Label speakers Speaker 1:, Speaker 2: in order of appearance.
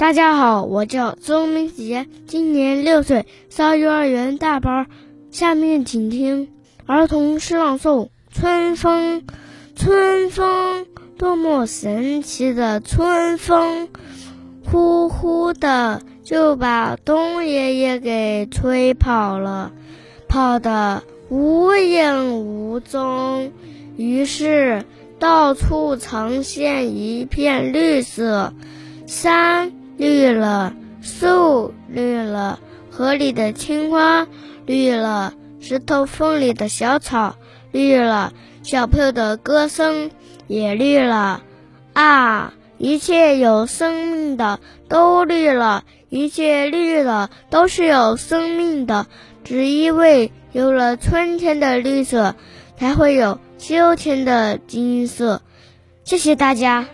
Speaker 1: 大家好，我叫周明杰，今年六岁，上幼儿园大班。下面请听儿童诗朗诵《春风》。春风，多么神奇的春风，呼呼的就把冬爷爷给吹跑了，跑得无影无踪。于是，到处呈现一片绿色，山。绿了，树绿了，河里的青蛙绿了，石头缝里的小草绿了，小朋友的歌声也绿了。啊，一切有生命的都绿了，一切绿了都是有生命的。只因为有了春天的绿色，才会有秋天的金色。谢谢大家。